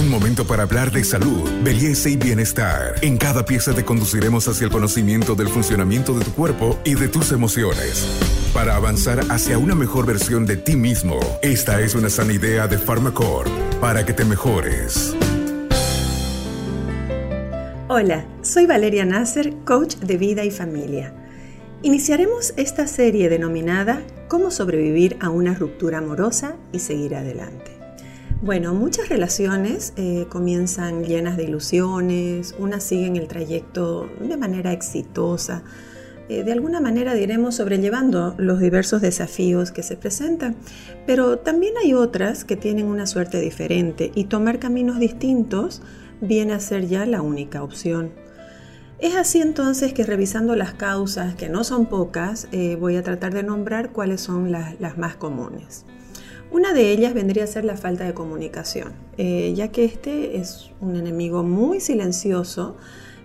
Un momento para hablar de salud, belleza y bienestar. En cada pieza te conduciremos hacia el conocimiento del funcionamiento de tu cuerpo y de tus emociones. Para avanzar hacia una mejor versión de ti mismo, esta es una sana idea de Pharmacore para que te mejores. Hola, soy Valeria Nasser, coach de vida y familia. Iniciaremos esta serie denominada Cómo sobrevivir a una ruptura amorosa y seguir adelante. Bueno, muchas relaciones eh, comienzan llenas de ilusiones, unas siguen el trayecto de manera exitosa, eh, de alguna manera diremos sobrellevando los diversos desafíos que se presentan, pero también hay otras que tienen una suerte diferente y tomar caminos distintos viene a ser ya la única opción. Es así entonces que revisando las causas, que no son pocas, eh, voy a tratar de nombrar cuáles son las, más comunes. Una de ellas vendría a ser la falta de comunicación, eh, ya que este es un enemigo muy silencioso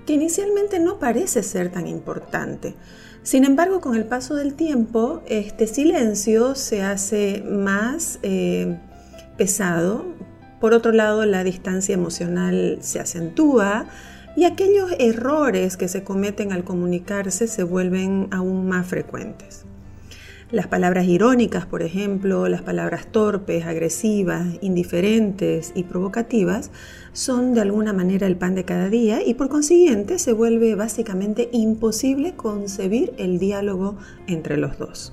que inicialmente no parece ser tan importante. Sin embargo, con el paso del tiempo, este silencio se hace más eh, pesado. Por otro lado, la distancia emocional se acentúa, y aquellos errores que se cometen al comunicarse se vuelven aún más frecuentes. Las palabras irónicas, por ejemplo, las palabras torpes, agresivas, indiferentes y provocativas son de alguna manera el pan de cada día y por consiguiente se vuelve básicamente imposible concebir el diálogo entre los dos.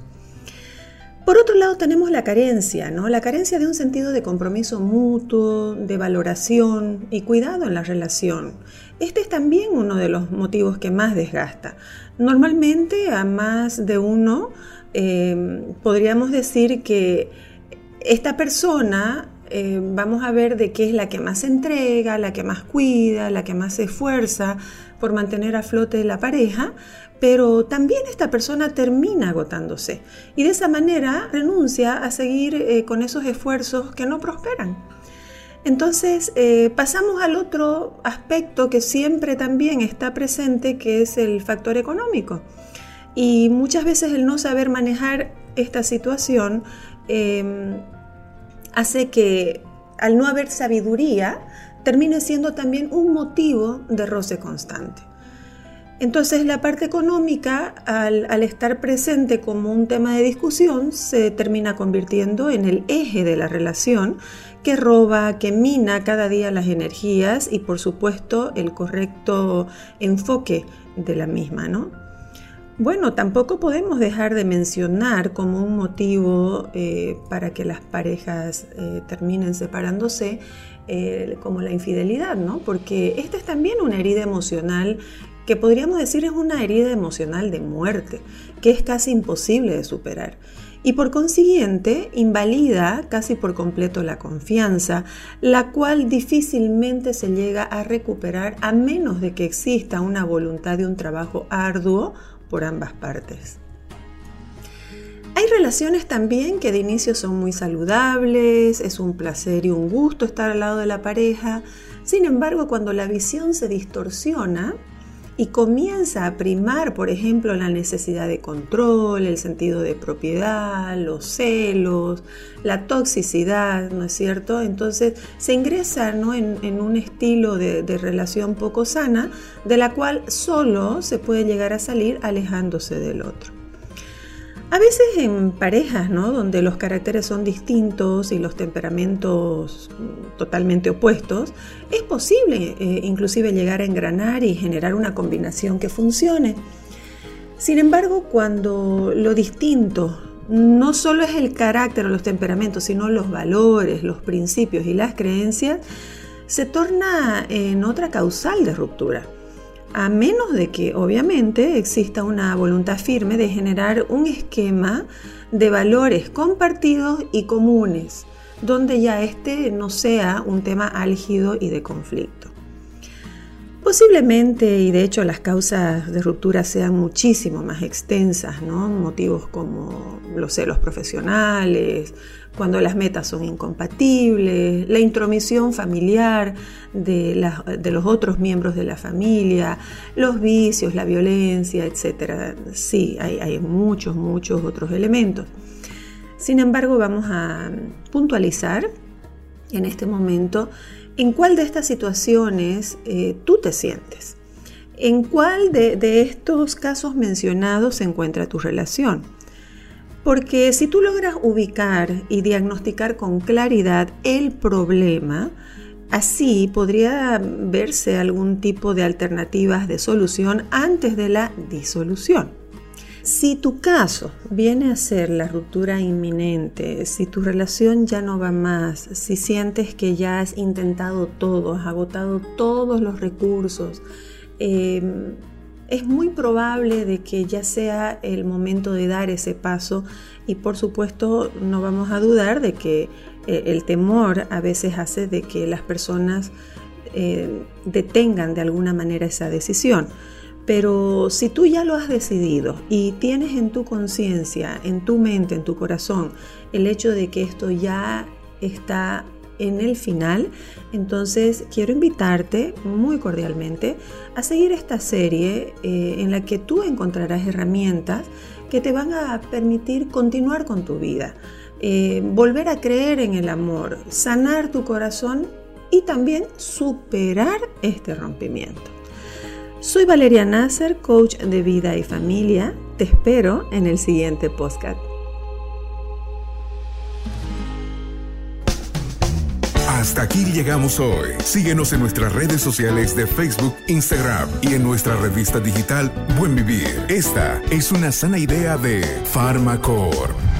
Por otro lado tenemos la carencia, ¿no? La carencia de un sentido de compromiso mutuo, de valoración y cuidado en la relación. Este es también uno de los motivos que más desgasta. Normalmente a más de uno eh, podríamos decir que esta persona eh, vamos a ver de qué es la que más entrega, la que más cuida, la que más se esfuerza por mantener a flote la pareja, pero también esta persona termina agotándose y de esa manera renuncia a seguir eh, con esos esfuerzos que no prosperan. Entonces eh, pasamos al otro aspecto que siempre también está presente, que es el factor económico. Y muchas veces el no saber manejar esta situación em, hace que al no haber sabiduría termine siendo también un motivo de roce constante. Entonces la parte económica, al, estar presente como un tema de discusión, se termina convirtiendo en el eje de la relación que roba, que mina cada día las energías y por supuesto el correcto enfoque de la misma, ¿no? Bueno, tampoco podemos dejar de mencionar como un motivo eh, para que las parejas eh, terminen separándose eh, como la infidelidad, ¿no? Porque esta es también una herida emocional que podríamos decir es una herida emocional de muerte, que es casi imposible de superar. Y por consiguiente invalida casi por completo la confianza, la cual difícilmente se llega a recuperar a menos de que exista una voluntad de un trabajo arduo por ambas partes. Hay relaciones también que de inicio son muy saludables, es un placer y un gusto estar al lado de la pareja, sin embargo cuando la visión se distorsiona, y comienza a primar, por ejemplo, la necesidad de control, el sentido de propiedad, los celos, la toxicidad, ¿no es cierto? Entonces se ingresa ¿no? en, un estilo de, de relación poco sana, de la cual solo se puede llegar a salir alejándose del otro. A veces en parejas, ¿no? Donde los caracteres son distintos y los temperamentos totalmente opuestos, es posible eh, inclusive llegar a engranar y generar una combinación que funcione. Sin embargo, cuando lo distinto no solo es el carácter o los temperamentos, sino los valores, los principios y las creencias, se torna en otra causal de ruptura a menos de que obviamente exista una voluntad firme de generar un esquema de valores compartidos y comunes, donde ya este no sea un tema álgido y de conflicto. Posiblemente, y de hecho las causas de ruptura sean muchísimo más extensas, ¿no? Motivos como los celos profesionales, cuando las metas son incompatibles, la intromisión familiar de, los otros miembros de la familia, los vicios, la violencia, etc. Sí, hay, hay muchos, muchos otros elementos. Sin embargo, vamos a puntualizar en este momento en cuál de estas situaciones eh, tú te sientes. ¿En cuál de, de estos casos mencionados se encuentra tu relación? Porque si tú logras ubicar y diagnosticar con claridad el problema, así podría verse algún tipo de alternativas de solución antes de la disolución. Si tu caso viene a ser la ruptura inminente, si tu relación ya no va más, si sientes que ya has intentado todo, has agotado todos los recursos, eh, es muy probable de que ya sea el momento de dar ese paso y por supuesto no vamos a dudar de que eh, el temor a veces hace de que las personas eh, detengan de alguna manera esa decisión. Pero si tú ya lo has decidido y tienes en tu conciencia, en tu mente, en tu corazón, el hecho de que esto ya está en el final. Entonces quiero invitarte muy cordialmente a seguir esta serie eh, en la que tú encontrarás herramientas que te van a permitir continuar con tu vida, eh, volver a creer en el amor, sanar tu corazón y también superar este rompimiento. Soy Valeria Nasser, coach de vida y familia. Te espero en el siguiente podcast. Hasta aquí llegamos hoy. Síguenos en nuestras redes sociales de Facebook, Instagram y en nuestra revista digital Buen Vivir. Esta es una sana idea de Farmacore.